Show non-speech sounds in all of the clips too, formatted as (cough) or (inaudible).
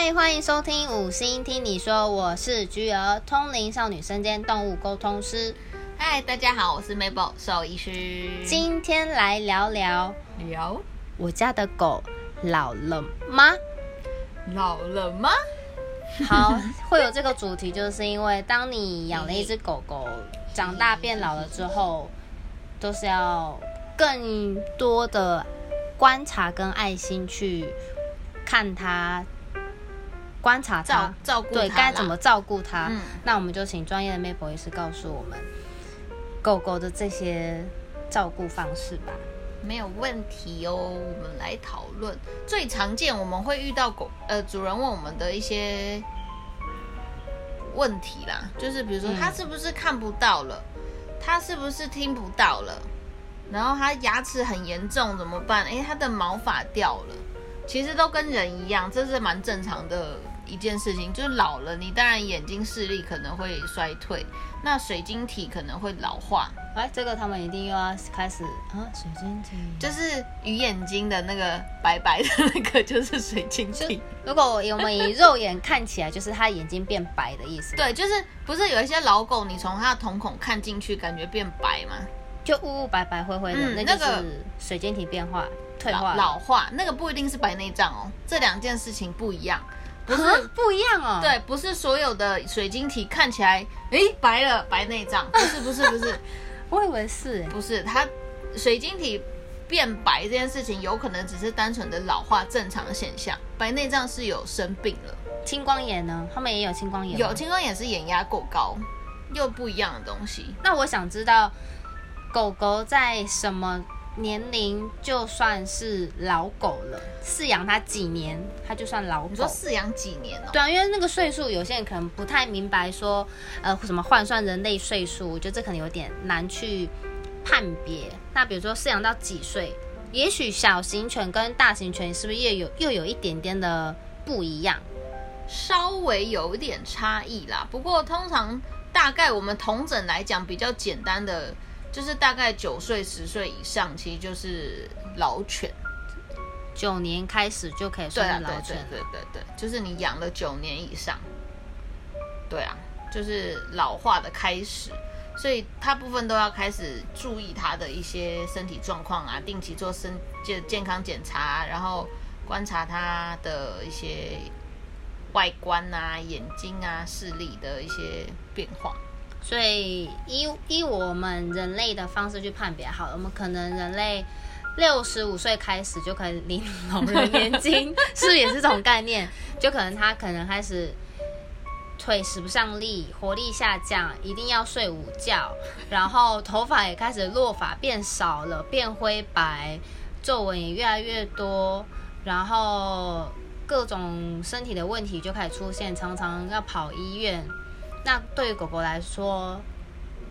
嗨，欢迎收听五星听你说，我是菊儿，通灵少女身兼动物沟通师。嗨，大家好，我是 Mabel 兽医师。今天来聊聊聊我家的狗老了吗？老了吗？好，(laughs) 会有这个主题，就是因为当你养了一只狗狗，长大变老了之后，都是要更多的观察跟爱心去看它，观察它照，照顾对该怎么照顾它。嗯那我们就请专业的 Maple 医师告诉我们狗狗的这些照顾方式吧。没有问题哦。我们来讨论最常见我们会遇到狗呃主人问我们的一些问题啦，就是比如说嗯他是不是看不到了，他是不是听不到了，然后他牙齿很严重怎么办？诶，他的毛发掉了，其实都跟人一样，这是蛮正常的一件事情。就是老了，你当然眼睛视力可能会衰退，那水晶体可能会老化，哎，这个他们一定又要开始啊，水晶体。就是鱼眼睛的那个白白的那个，就是水晶体。(laughs) 如果我们以肉眼看起来，就是它眼睛变白的意思。，对，就是不是有一些老狗，你从它的瞳孔看进去，感觉变白吗？就雾雾白白灰灰的，嗯那个是水晶体变化退化了老化，那个不一定是白内障哦，这两件事情不一样。不是，啊不一样哦。，对，不是所有的水晶体看起来，诶，白了，白内障，(laughs) 不是，不是，不是，我以为是哎。不是，它水晶体变白这件事情，有可能只是单纯的老化正常现象，白内障是有生病了。青光眼呢？他们也有青光眼。有青光眼是眼压过高，又不一样的东西。那我想知道，狗狗在什么年龄就算是老狗了？饲养它几年，它就算老狗？你说饲养几年哦？对啊，因为那个岁数，有些人可能不太明白说，呃，什么换算人类岁数，我觉得这可能有点难去判别。那比如说饲养到几岁，也许小型犬跟大型犬是不是又有又有一点点的不一样？稍微有一点差异啦。不过通常大概我们同整来讲比较简单的，就是大概九岁、十岁以上，其实就是老犬。九年开始就可以算对啊，对对。对对对，就是你养了九年以上。对啊，就是老化的开始。所以大部分都要开始注意它的一些身体状况啊，定期做身健健康检查，然后观察它的一些外观啊、眼睛啊、视力的一些变化。所以依依我们人类的方式去判别好了，我们可能人类六十五岁开始就可以领老人年金，是也是这种概念？就可能他可能开始腿使不上力，活力下降，一定要睡午觉，然后头发也开始落发变少了，变灰白，皱纹也越来越多，然后各种身体的问题就开始出现，常常要跑医院。那对于狗狗来说，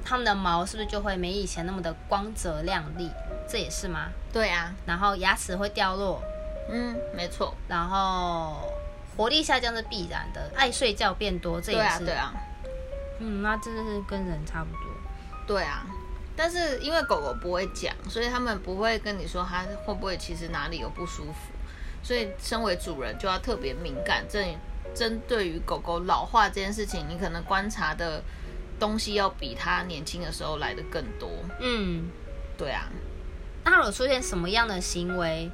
它们的毛是不是就会没以前那么的光泽亮丽？这也是吗？对啊，然后牙齿会掉落，嗯，没错，然后活力下降是必然的，爱睡觉变多，这也是。对啊，对啊，嗯，那真的是跟人差不多。对啊。但是因为狗狗不会讲，所以他们不会跟你说它会不会其实哪里有不舒服，所以身为主人就要特别敏感。针针对于狗狗老化这件事情，你可能观察的东西要比它年轻的时候来的更多。嗯，对啊，那如果出现什么样的行为，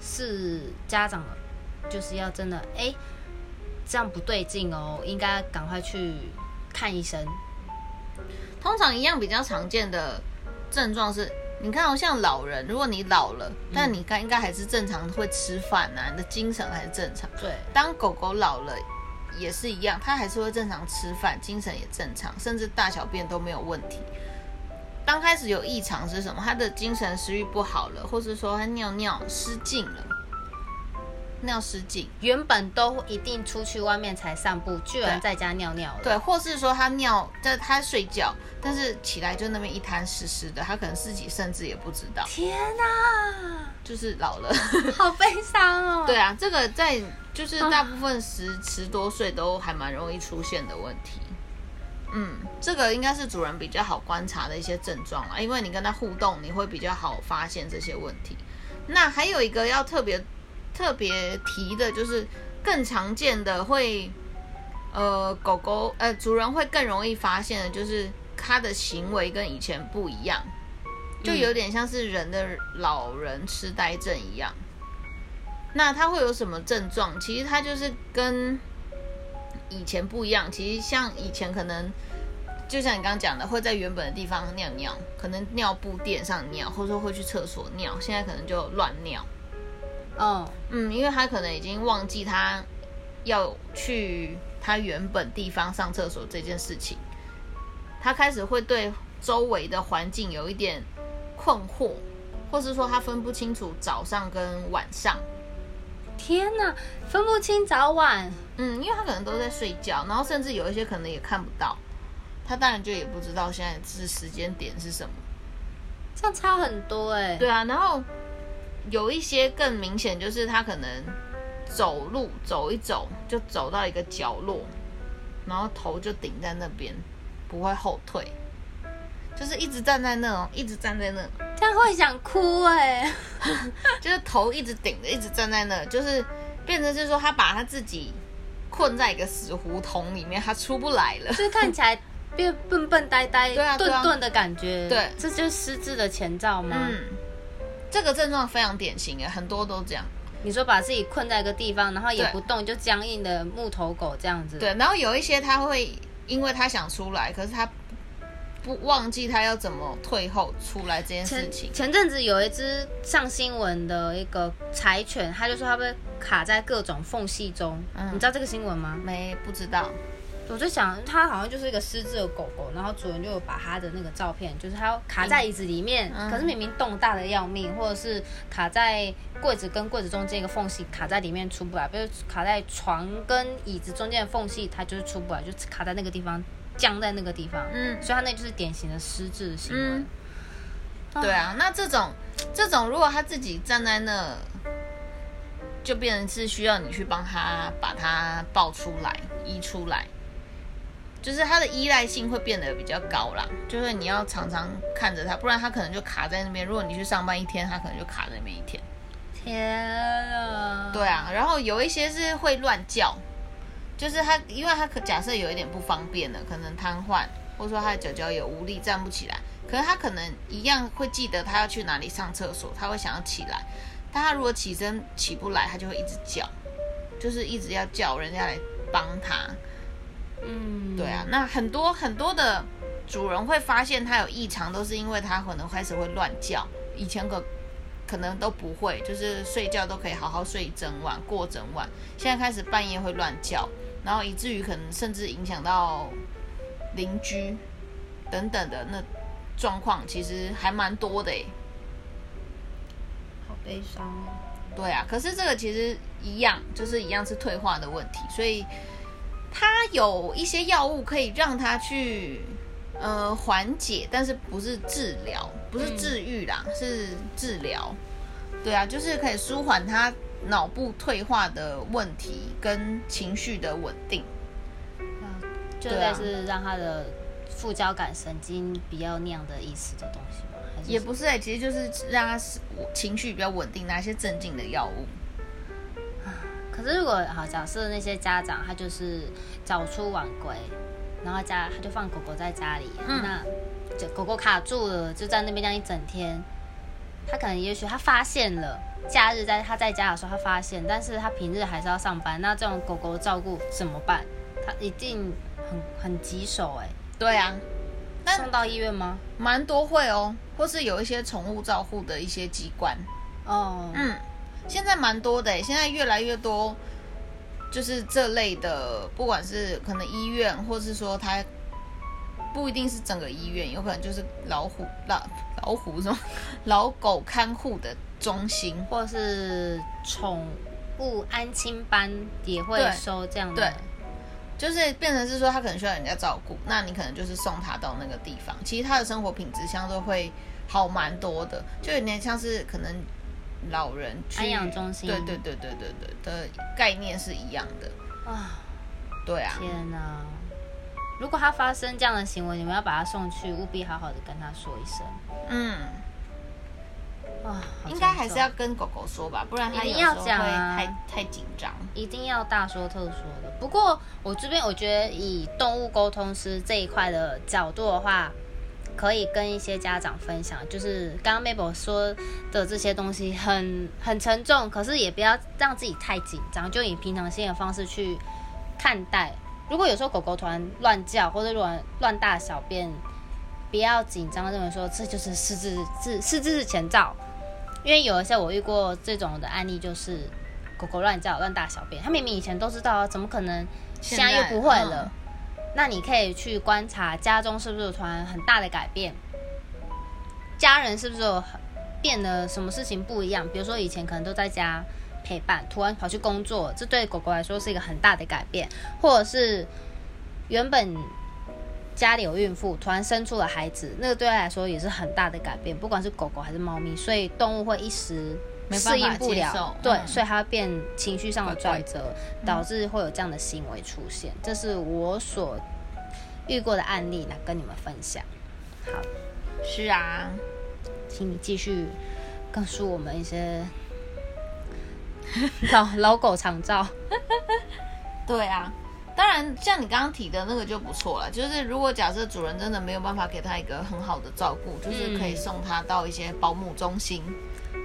是家长就是要真的哎，这样不对劲哦，应该赶快去看医生。通常一样比较常见的症状是，你看哦，像老人，如果你老了，但你该应该还是正常会吃饭呐、你的精神还是正常。对，当狗狗老了也是一样，它还是会正常吃饭，精神也正常，甚至大小便都没有问题。刚开始有异常是什么？它的精神食欲不好了，或是说它尿尿失禁了，尿失禁，原本都一定出去外面才散步，居然在家尿尿了。对，或是说他尿在他睡觉，但是起来就那边一滩湿湿的，他可能自己甚至也不知道，天哪，就是老了。(laughs) 好悲伤哦。(laughs) 对啊，这个在就是大部分十 (laughs) 十多岁都还蛮容易出现的问题。嗯，这个应该是主人比较好观察的一些症状啦，因为你跟他互动，你会比较好发现这些问题。那还有一个要特别特别提的，就是更常见的会，呃，狗狗呃主人会更容易发现的就是它的行为跟以前不一样，就有点像是人的老人痴呆症一样。那它会有什么症状？其实它就是跟以前不一样。其实像以前可能，就像你刚刚讲的，会在原本的地方尿尿，可能尿布垫上尿，或者说会去厕所尿。现在可能就乱尿。哦，嗯，因为他可能已经忘记他要去他原本地方上厕所这件事情，他开始会对周围的环境有一点困惑，或是说他分不清楚早上跟晚上。天哪，分不清早晚。嗯，因为他可能都在睡觉，然后甚至有一些可能也看不到，他当然就也不知道现在是时间点是什么。这样差很多哎。对啊，然后有一些更明显，就是他可能走路走一走就走到一个角落，然后头就顶在那边，不会后退，就是一直站在那种，一直站在那。(laughs) 这样会想哭哎，就是头一直顶着，一直站在那，就是变成就是说他把他自己困在一个死胡同里面，他出不来了，就是看起来变笨笨呆呆、(laughs) 对啊对啊顿顿的感觉。对这就是失智的前兆吗？嗯，这个症状非常典型诶，很多都这样。你说把自己困在一个地方，然后也不动，就僵硬的木头狗这样子。对，然后有一些他会因为他想出来，可是他不忘记他要怎么退后出来这件事情。前阵子有一只上新闻的一个柴犬，它就说它被卡在各种缝隙中。嗯你知道这个新闻吗？没不知道，我就想，它好像就是一个失智的狗狗，然后主人就有把它的那个照片，就是它卡在椅子里面，嗯可是明明洞大的要命，或者是卡在柜子跟柜子中间一个缝隙，卡在里面出不来，比如卡在床跟椅子中间的缝隙，它就是出不来，就卡在那个地方，僵在那个地方。嗯所以它那就是典型的失智的行为。嗯，对啊，那这种这种如果他自己站在那，就变成是需要你去帮他把它抱出来、移出来，就是它的依赖性会变得比较高啦。就是你要常常看着它，不然它可能就卡在那边。如果你去上班一天，它可能就卡在那边一天。天啊！对啊，然后有一些是会乱叫，就是它因为它可假设有一点不方便了，可能瘫痪，或者说它的脚脚有无力站不起来，可是它可能一样会记得它要去哪里上厕所，它会想要起来，但它如果起身起不来，它就会一直叫，就是一直要叫人家来帮他。嗯，对啊，那很多很多的主人会发现它有异常，都是因为它可能开始会乱叫，以前可可能都不会，就是睡觉都可以好好睡一整晚过整晚，现在开始半夜会乱叫，然后以至于可能甚至影响到邻居等等的那状况，其实还蛮多的诶。好悲伤哦。对啊，可是这个其实一样，就是一样是退化的问题，所以它有一些药物可以让它去呃缓解，但是不是治疗，不是治愈啦，是治疗。对啊，就是可以舒缓他脑部退化的问题跟情绪的稳定。啊类似让他的副交感神经比较那样的意思的东西吗？也不是哎、其实就是让它情绪比较稳定，拿一些镇静的药物。可是如果好假设那些家长他就是早出晚归，然后家他就放狗狗在家里，嗯那就狗狗卡住了，就在那边这样一整天，他可能也许他发现了。假日在他在家的时候，他发现，但是他平日还是要上班。那这种狗狗照顾怎么办？他一定很很棘手哎、对啊，但送到医院吗？蛮多会哦，或是有一些宠物照护的一些机关。哦，嗯，现在蛮多的诶，现在越来越多，就是这类的，不管是可能医院，或是说它不一定是整个医院，有可能就是老虎、老老虎什么 (laughs) 老狗看护的中心。或是宠物安亲班也会收这样的对就是变成是说，他可能需要人家照顾，那你可能就是送他到那个地方，其实他的生活品质相对会好蛮多的，就有点像是可能老人去安养中心对对对对对对的概念是一样的，啊！对啊，天哪！如果他发生这样的行为，你们要把他送去，务必好好的跟他说一声嗯，啊！好应该还是要跟狗狗说吧，不然它一定要讲啊太太紧张。一定要大说特说的。不过我这边我觉得以动物沟通师这一块的角度的话，可以跟一些家长分享，就是刚刚 Mabel 说的这些东西很很沉重，可是也不要让自己太紧张，就以平常心的方式去看待。如果有时候狗狗突然乱叫或者乱乱大小便，不要紧张，认为说这就是失智智失智前兆。因为有一些我遇过这种的案例，就是狗狗乱叫、乱大小便，它明明以前都知道，怎么可能现在又不会了？那你可以去观察家中是不是有突然很大的改变，家人是不是变得什么事情不一样？比如说以前可能都在家陪伴，突然跑去工作，这对狗狗来说是一个很大的改变，或者是原本。家里有孕妇，突然生出了孩子，那个对他来说也是很大的改变，不管是狗狗还是猫咪，所以动物会一时适应不了，对，所以它变情绪上的转折，导致会有这样的行为出现。这是我所遇过的案例，来跟你们分享。好，是啊，请你继续告诉我们一些 (laughs) 老老狗常照。(laughs) 对啊。当然，像你刚刚提的那个就不错了。就是如果假设主人真的没有办法给他一个很好的照顾，就是可以送他到一些保姆中心、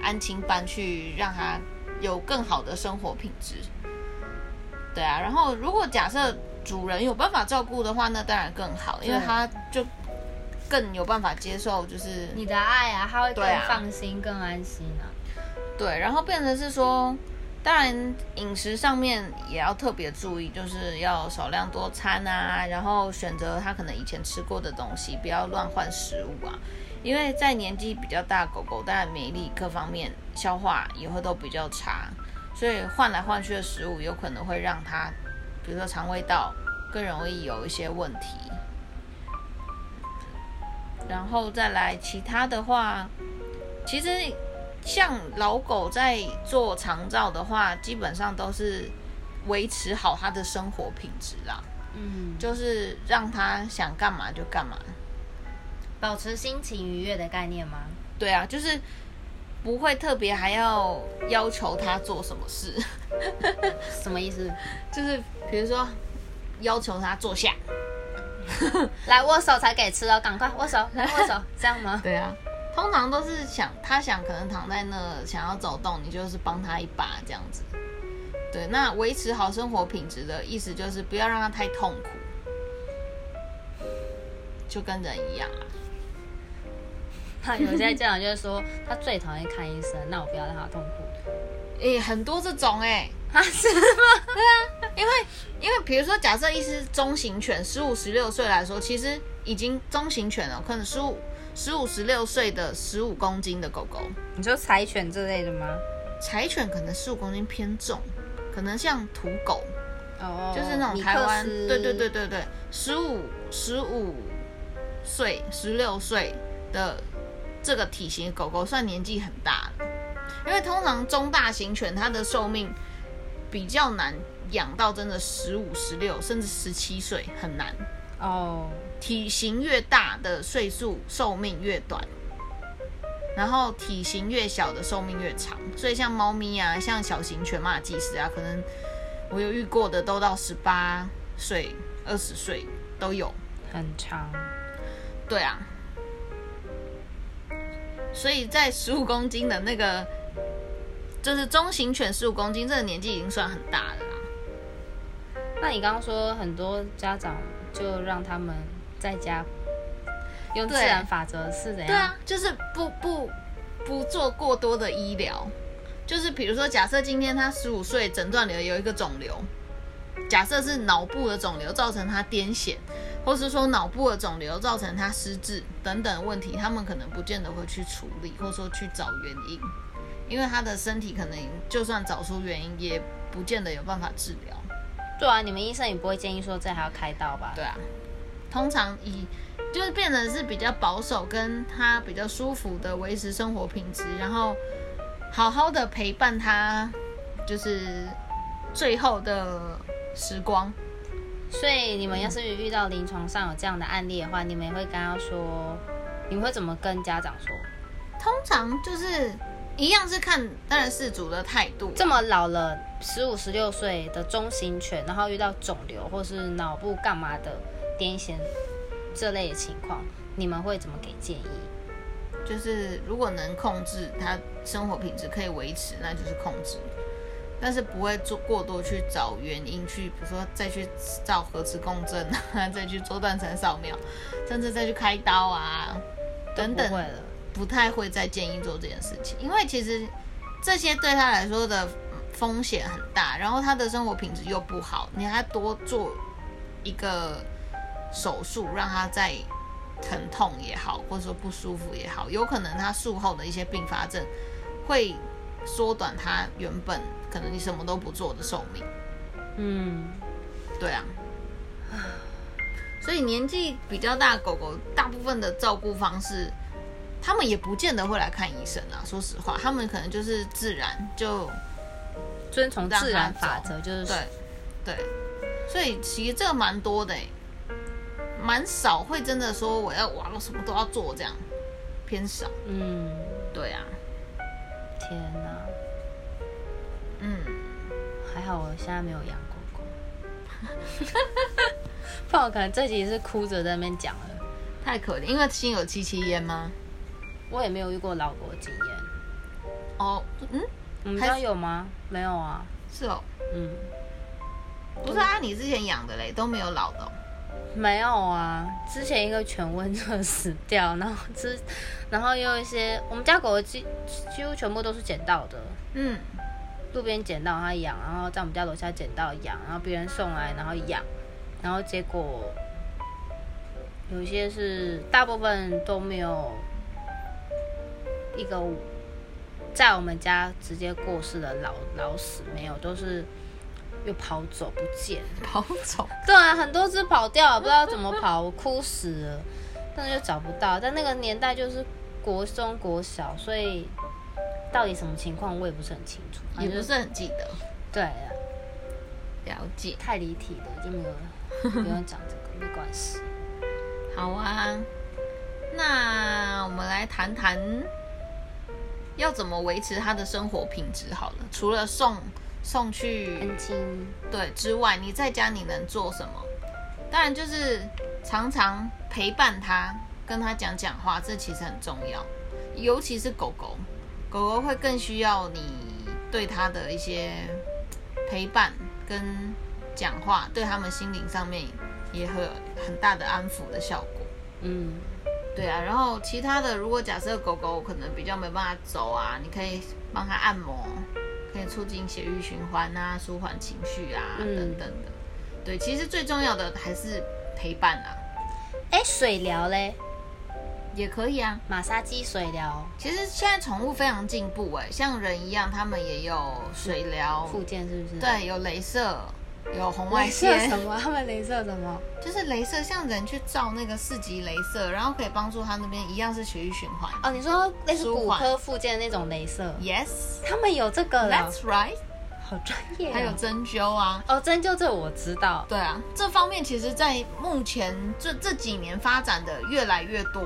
安亲班去，让他有更好的生活品质。对啊，然后如果假设主人有办法照顾的话，那当然更好，因为他就更有办法接受，就是你的爱啊，他会更放心、更安心啊。对，然后变成是说。当然，饮食上面也要特别注意，就是要少量多餐啊，然后选择他可能以前吃过的东西，不要乱换食物啊。因为在年纪比较大狗狗，当然免疫力各方面、消化也会都比较差，所以换来换去的食物有可能会让它，比如说肠胃道更容易有一些问题。然后再来其他的话，其实。像老狗在做长照的话，基本上都是维持好它的生活品质啦。嗯，就是让它想干嘛就干嘛，保持心情愉悦的概念吗？对啊，就是不会特别还要要求他做什么事。(laughs) 什么意思？就是比如说要求他坐下，(laughs) 来握手才给吃哦，赶快握手，来握手，这样吗？(laughs) 对啊。通常都是想他想可能躺在那想要走动，你就是帮他一把这样子。对，那维持好生活品质的意思就是不要让他太痛苦，就跟人一样啊。他有些家长就是说他最讨厌看医生，那我不要让他痛苦。诶，很多这种诶，他 (laughs) 是吗？对啊，因为因为比如说假设一只中型犬，十五十六岁来说，其实已经中型犬了，可能十五。十五十六岁的十五公斤的狗狗，你说柴犬这类的吗？柴犬可能十五公斤偏重，可能像土狗，哦，就是那种台湾，对对对对对，十五十五岁、十六岁的这个体型狗狗算年纪很大了，因为通常中大型犬它的寿命比较难养到真的十五、十六甚至十七岁，很难哦。体型越大的岁数寿命越短，然后体型越小的寿命越长。所以像猫咪啊，像小型犬马技师啊，可能我有遇过的都到十八岁、二十岁都有，很长。对啊，所以在十五公斤的那个，就是中型犬十五公斤这个年纪已经算很大了啦。那你刚刚说很多家长就让他们。在家用自然法则是怎样？对啊，就是不不不做过多的医疗，就是比如说，假设今天他十五岁，诊断里有一个肿瘤，假设是脑部的肿瘤造成他癫痫，或是说脑部的肿瘤造成他失智等等问题，他们可能不见得会去处理，或者说去找原因，因为他的身体可能就算找出原因，也不见得有办法治疗。对啊，你们医生也不会建议说这还要开刀吧？对啊。通常以就是变得是比较保守，跟他比较舒服的维持生活品质，然后好好的陪伴他，就是最后的时光。所以你们要是遇到临床上有这样的案例的话，你们也会跟他说，你们会怎么跟家长说？通常就是一样是看当然事主的态度，这么老了，十五十六岁的中型犬，然后遇到肿瘤或是脑部干嘛的癫痫这类的情况，你们会怎么给建议？就是如果能控制它生活品质可以维持，那就是控制，但是不会做过多去找原因去，比如说再去照核磁共振啊，再去做断层扫描，甚至再去开刀啊等等不会，了，不太会再建议做这件事情，因为其实这些对他来说的风险很大，然后他的生活品质又不好，你还多做一个手术，让他再疼痛也好，或者说不舒服也好，有可能他术后的一些并发症会缩短他原本可能你什么都不做的寿命。嗯，对啊，所以年纪比较大的狗狗，大部分的照顾方式，他们也不见得会来看医生啊。说实话，他们可能就是自然就遵从自然法则，就是对对，所以其实这个蛮多的欸蛮少会真的说我要哇我什么都要做这样，偏少。嗯，对啊，天好我现在没有养狗狗，不然我可能这集是哭着在那边讲了。太可怜，因为心有戚戚焉吗？我也没有遇过老狗的经验，哦，嗯，你们家有吗？没有啊，是哦，嗯，不是啊，你之前养的嘞都没有老的、哦。没有啊。之前一个犬瘟就死掉，然后之，然后又一些我们家狗几几乎全部都是捡到的，嗯，路边捡到它养，然后在我们家楼下捡到养，然后别人送来然后养，然后结果有一些是大部分都没有一个在我们家直接过世的老老死，没有，都是又跑走不见。跑走。对啊，很多只跑掉了，不知道怎么跑，我哭死了，但是又找不到。但那个年代就是国中、国小，所以到底什么情况我也不是很清楚，也不是很记得。对啊，了解，太离题了，就没有不用讲这个，没关系。好啊。那我们来谈谈要怎么维持他的生活品质好了。除了送送去安亲，对之外，你在家你能做什么？当然就是常常陪伴他，跟他讲讲话，这其实很重要。尤其是狗狗，狗狗会更需要你对它的一些陪伴跟讲话，对它们心灵上面也会有很大的安抚的效果。嗯，对啊，然后其他的，如果假设狗狗可能比较没办法走啊，你可以帮它按摩，可以促进血液循环啊，舒缓情绪啊，嗯等等的。对，其实最重要的还是陪伴啊，哎，水疗嘞，也可以啊。马杀鸡水疗，其实现在宠物非常进步哎，像人一样，他们也有水疗，附件是不是？，对，有镭射，有红外镭射线什，么？(laughs) 他们镭射什么？就是镭射，像人去照那个四级镭射，然后可以帮助他那边一样是血液循环。哦，你说那是骨科附件的那种镭射，Yes, 他们有这个了，that's right。好专业、哦。还有针灸啊，哦，针灸这我知道，对啊，这方面其实，在目前这这几年发展的越来越多，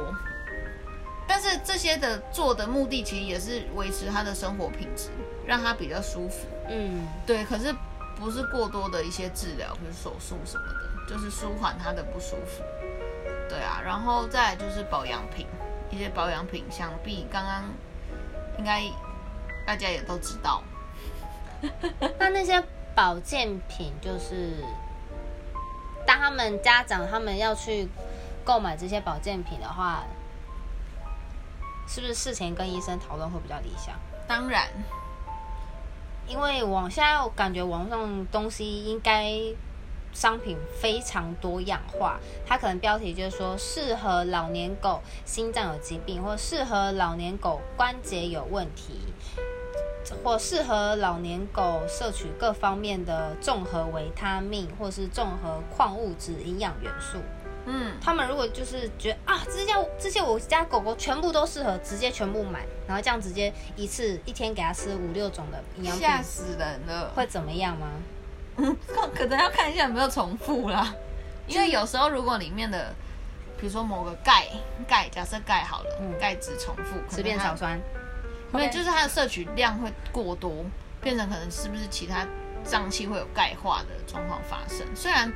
但是这些的做的目的其实也是维持他的生活品质，让他比较舒服。嗯，对，可是不是过多的一些治疗，比如手术什么的，就是舒缓他的不舒服。对啊，然后再来就是保养品，一些保养品，想必刚刚应该大家也都知道，(laughs) 那那些保健品就是，当他们家长他们要去购买这些保健品的话，是不是事前跟医生讨论会比较理想？当然，因为网现在我感觉网上东西应该商品非常多样化，它可能标题就是说适合老年狗心脏有疾病，或适合老年狗关节有问题，或适合老年狗摄取各方面的综合维他命或是综合矿物质营养元素。嗯，他们如果就是觉得啊，这些这些我家狗狗全部都适合，直接全部买，然后这样直接一次一天给它吃五六种的营养品，吓死人了。会怎么样吗？嗯，(laughs) 可能要看一下有没有重复啦，因为有时候如果里面的，比如说某个钙钙，假设钙好了，嗯钙质重复，可变它草酸，没有，就是它的摄取量会过多，变成可能是不是其他脏器会有钙化的状况发生。虽然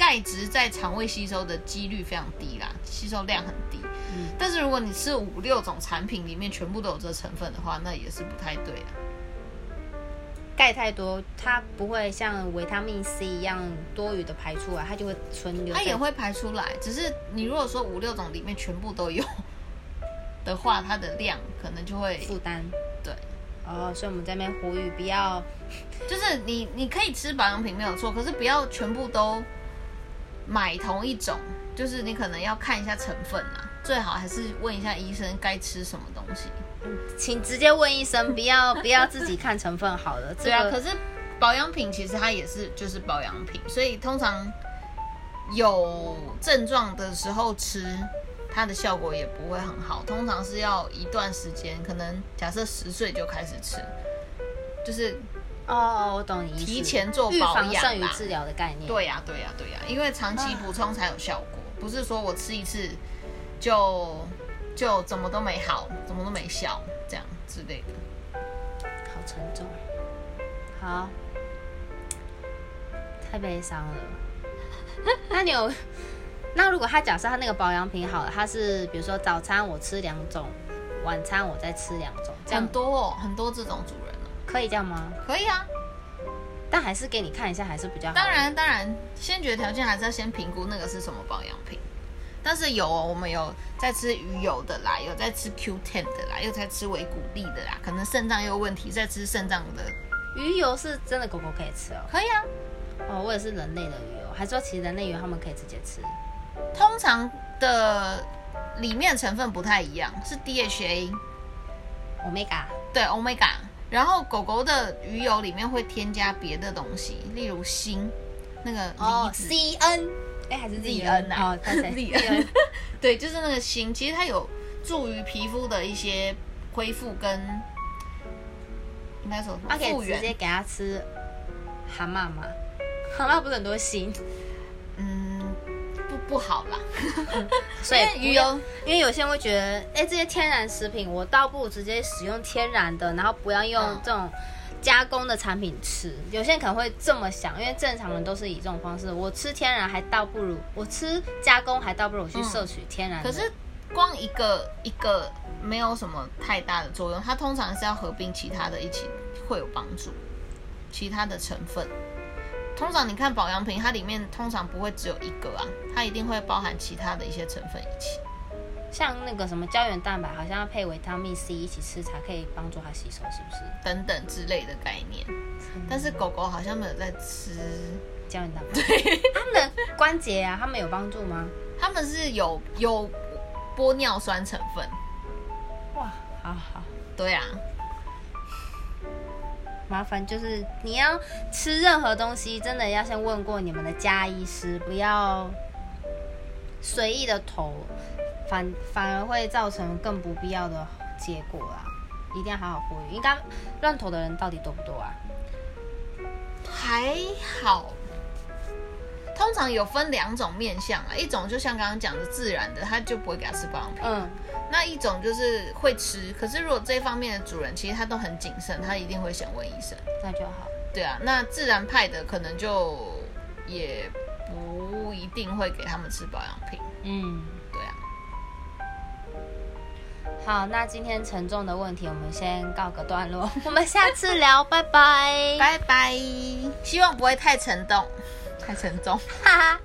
钙质在肠胃吸收的几率非常低啦，吸收量很低，嗯但是如果你吃五六种产品里面全部都有这成分的话，那也是不太对啊。钙太多，它不会像维他命 C 一样多余的排出来，它就会存留。它也会排出来，只是你如果说五六种里面全部都有的话，它的量可能就会负担。对。哦，所以我们在那边呼吁不要就是你你可以吃保养品没有错，可是不要全部都买同一种，就是你可能要看一下成分啊，最好还是问一下医生该吃什么东西。请直接问医生，不要 (laughs) 不要自己看成分好了。这对啊，可是保养品其实它也是就是保养品，所以通常有症状的时候吃，它的效果也不会很好，通常是要一段时间，可能假设十岁就开始吃，就是哦，我懂你意思。提前做预保养防胜于啦治疗的概念。对呀、对呀、对呀、因为长期补充才有效果，不是说我吃一次就就怎么都没好，怎么都没效，这样之类的。好沉重。好，太悲伤了。那你有？(laughs) 那如果他假设他那个保养品好了，他是比如说早餐我吃两种，晚餐我再吃两种，这样很多哦，很多这种主人哦，可以这样吗？可以啊。但还是给你看一下，还是比较好。当，然，当然，先决条件还是要先评估那个是什么保养品。但是有哦，我们有在吃鱼油的啦，有在吃 Q10 的啦，又在吃维骨力的啦，可能肾脏有问题，在吃肾脏的，鱼油是真的狗狗可以吃哦。可以啊。哦，我也是人类的鱼油，还是说其实人类鱼油他们可以直接吃？通常的里面成分不太一样，是 DHA，omega 对 omega，然后狗狗的鱼油里面会添加别的东西，例如锌，那个哦，，C N，哎还是 Z N 啊哦，(laughs) 看谁 Z N (laughs) 对，就是那个锌，其实它有助于皮肤的一些恢复跟应该说复原，直接给它吃蛤蟆嘛？蛤蟆不是很多锌，嗯，不不好啦，(laughs) 所以鱼油，因为有些人会觉得，哎，这些天然食品我倒不如直接使用天然的，然后不要用嗯这种加工的产品吃。有些人可能会这么想，因为正常人都是以这种方式，我吃天然还倒不如我吃加工还倒不如去摄取天然的。可是光一个一个没有什么太大的作用，它通常是要合并其他的一起会有帮助，其他的成分。通常你看保养品，它里面通常不会只有一个啊，它一定会包含其他的一些成分一起。像那个什么胶原蛋白，好像要配维他命 C 一起吃才可以帮助它吸收，是不是？等等之类的概念。但是狗狗好像没有在吃，胶原蛋白，对，它们的关节啊，它们有帮助吗？它们是有有玻尿酸成分。哇，好好。对啊，麻烦就是你要吃任何东西，真的要先问过你们的家医师，不要随意的投，反反而会造成更不必要的结果啦。一定要好好呼吁，应该乱投的人到底多不多啊？还好。通常有分两种面相啊，一种就像刚刚讲的自然的，他就不会给他吃保养品。嗯，那一种就是会吃，可是如果这方面的主人其实他都很谨慎，他一定会先问医生。那就好。对啊，那自然派的可能就也不一定会给他们吃保养品。嗯，对啊，好，那今天沉重的问题我们先告个段落，(laughs) 我们下次聊，拜拜，拜拜，希望不会太沉重，(laughs) 太沉重。(laughs) 哈哈。